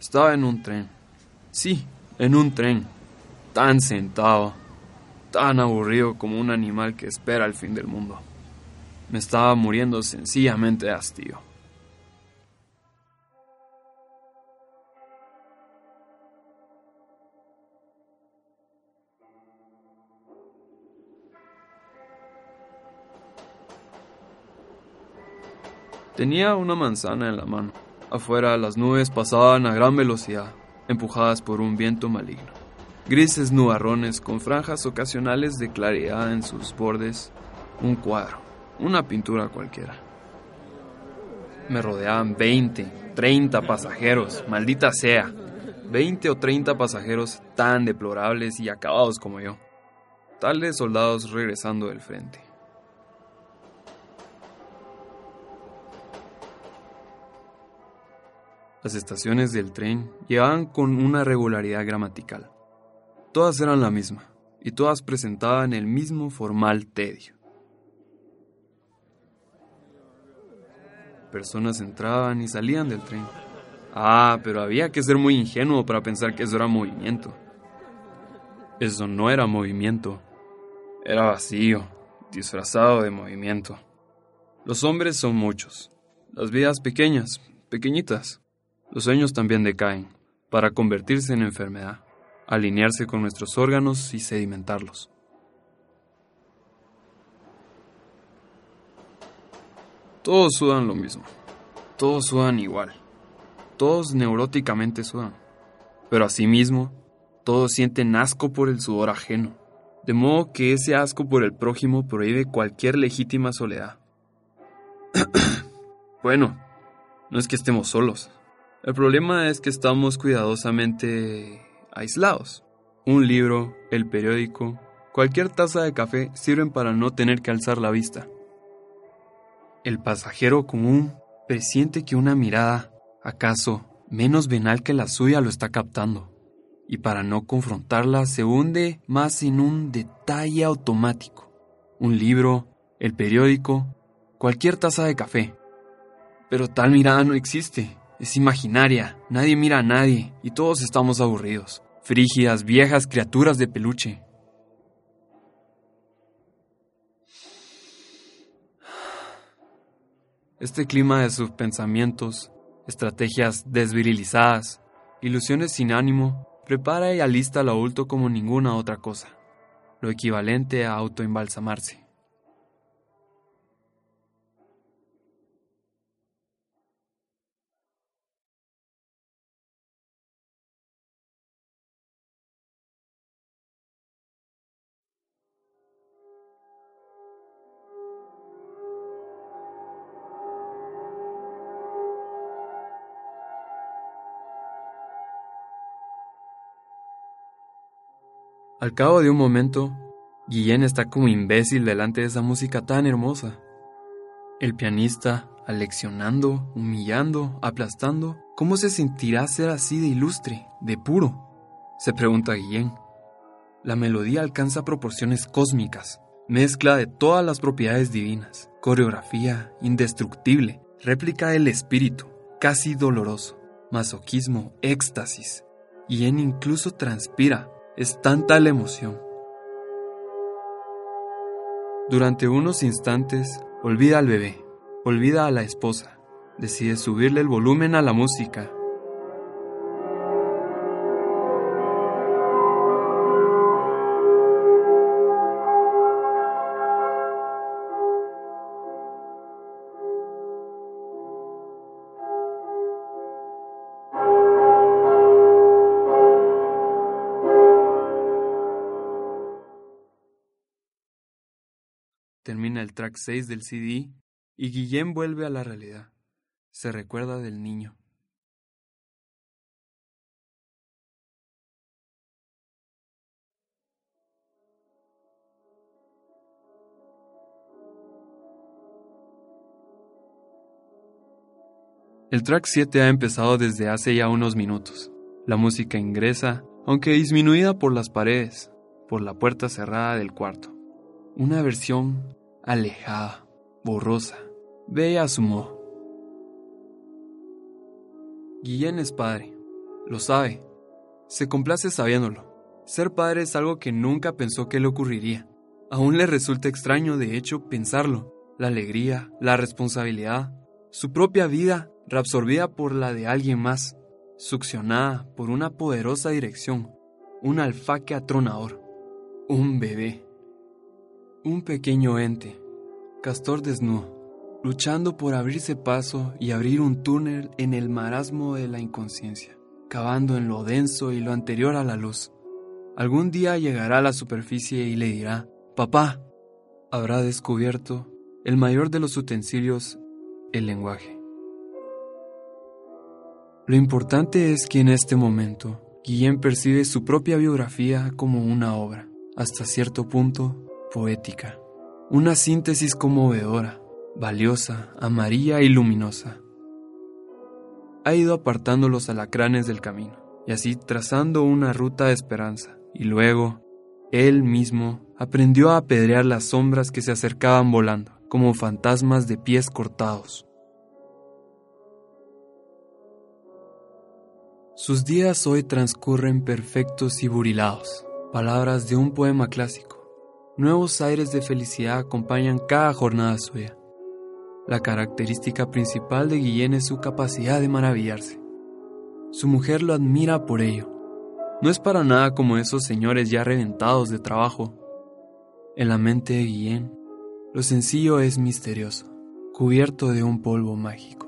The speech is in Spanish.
Estaba en un tren. Sí, en un tren. Tan sentado, tan aburrido como un animal que espera el fin del mundo. Me estaba muriendo sencillamente de hastío. Tenía una manzana en la mano. Afuera las nubes pasaban a gran velocidad, empujadas por un viento maligno. Grises nubarrones con franjas ocasionales de claridad en sus bordes. Un cuadro, una pintura cualquiera. Me rodeaban 20, 30 pasajeros, maldita sea. 20 o 30 pasajeros tan deplorables y acabados como yo. Tales soldados regresando del frente. Las estaciones del tren llevaban con una regularidad gramatical. Todas eran la misma, y todas presentaban el mismo formal tedio. Personas entraban y salían del tren. Ah, pero había que ser muy ingenuo para pensar que eso era movimiento. Eso no era movimiento. Era vacío, disfrazado de movimiento. Los hombres son muchos. Las vidas pequeñas, pequeñitas. Los sueños también decaen, para convertirse en enfermedad, alinearse con nuestros órganos y sedimentarlos. Todos sudan lo mismo, todos sudan igual, todos neuróticamente sudan, pero asimismo, todos sienten asco por el sudor ajeno, de modo que ese asco por el prójimo prohíbe cualquier legítima soledad. bueno, no es que estemos solos, el problema es que estamos cuidadosamente aislados. Un libro, el periódico, cualquier taza de café sirven para no tener que alzar la vista. El pasajero común presiente que una mirada, acaso menos venal que la suya, lo está captando, y para no confrontarla se hunde más en un detalle automático. Un libro, el periódico, cualquier taza de café. Pero tal mirada no existe es imaginaria, nadie mira a nadie y todos estamos aburridos. Frígidas, viejas criaturas de peluche. Este clima de sus pensamientos, estrategias desvirilizadas, ilusiones sin ánimo, prepara y alista al adulto como ninguna otra cosa, lo equivalente a autoembalsamarse. Al cabo de un momento, Guillén está como imbécil delante de esa música tan hermosa. El pianista, aleccionando, humillando, aplastando, ¿cómo se sentirá ser así de ilustre, de puro? Se pregunta Guillén. La melodía alcanza proporciones cósmicas, mezcla de todas las propiedades divinas, coreografía indestructible, réplica del espíritu, casi doloroso, masoquismo, éxtasis. Guillén incluso transpira es tanta la emoción. Durante unos instantes, olvida al bebé, olvida a la esposa, decide subirle el volumen a la música Termina el track 6 del CD y Guillén vuelve a la realidad. Se recuerda del niño. El track 7 ha empezado desde hace ya unos minutos. La música ingresa, aunque disminuida por las paredes, por la puerta cerrada del cuarto. Una versión alejada, borrosa, bella a su modo. Guillén es padre, Lo sabe. Se complace sabiéndolo. Ser padre es algo que nunca pensó que le ocurriría. Aún le resulta extraño, de hecho, pensarlo. La alegría, la responsabilidad, su propia vida reabsorbida por la de alguien más, succionada por una poderosa dirección, un alfaque atronador, un bebé, un pequeño ente, castor desnudo, luchando por abrirse paso y abrir un túnel en el marasmo de la inconsciencia, cavando en lo denso y lo anterior a la luz. Algún día llegará a la superficie y le dirá, Papá, habrá descubierto el mayor de los utensilios, el lenguaje. Lo importante es que en este momento, Guillén percibe su propia biografía como una obra, hasta cierto punto poética, una síntesis conmovedora, valiosa, amarilla y luminosa. Ha ido apartando los alacranes del camino, y así trazando una ruta de esperanza, y luego, él mismo aprendió a apedrear las sombras que se acercaban volando, como fantasmas de pies cortados. Sus días hoy transcurren perfectos y burilados, palabras de un poema clásico. Nuevos aires de felicidad acompañan cada jornada suya. La característica principal de Guillén es su capacidad de maravillarse. Su mujer lo admira por ello. No es para nada como esos señores ya reventados de trabajo. En la mente de Guillén, lo sencillo es misterioso, cubierto de un polvo mágico.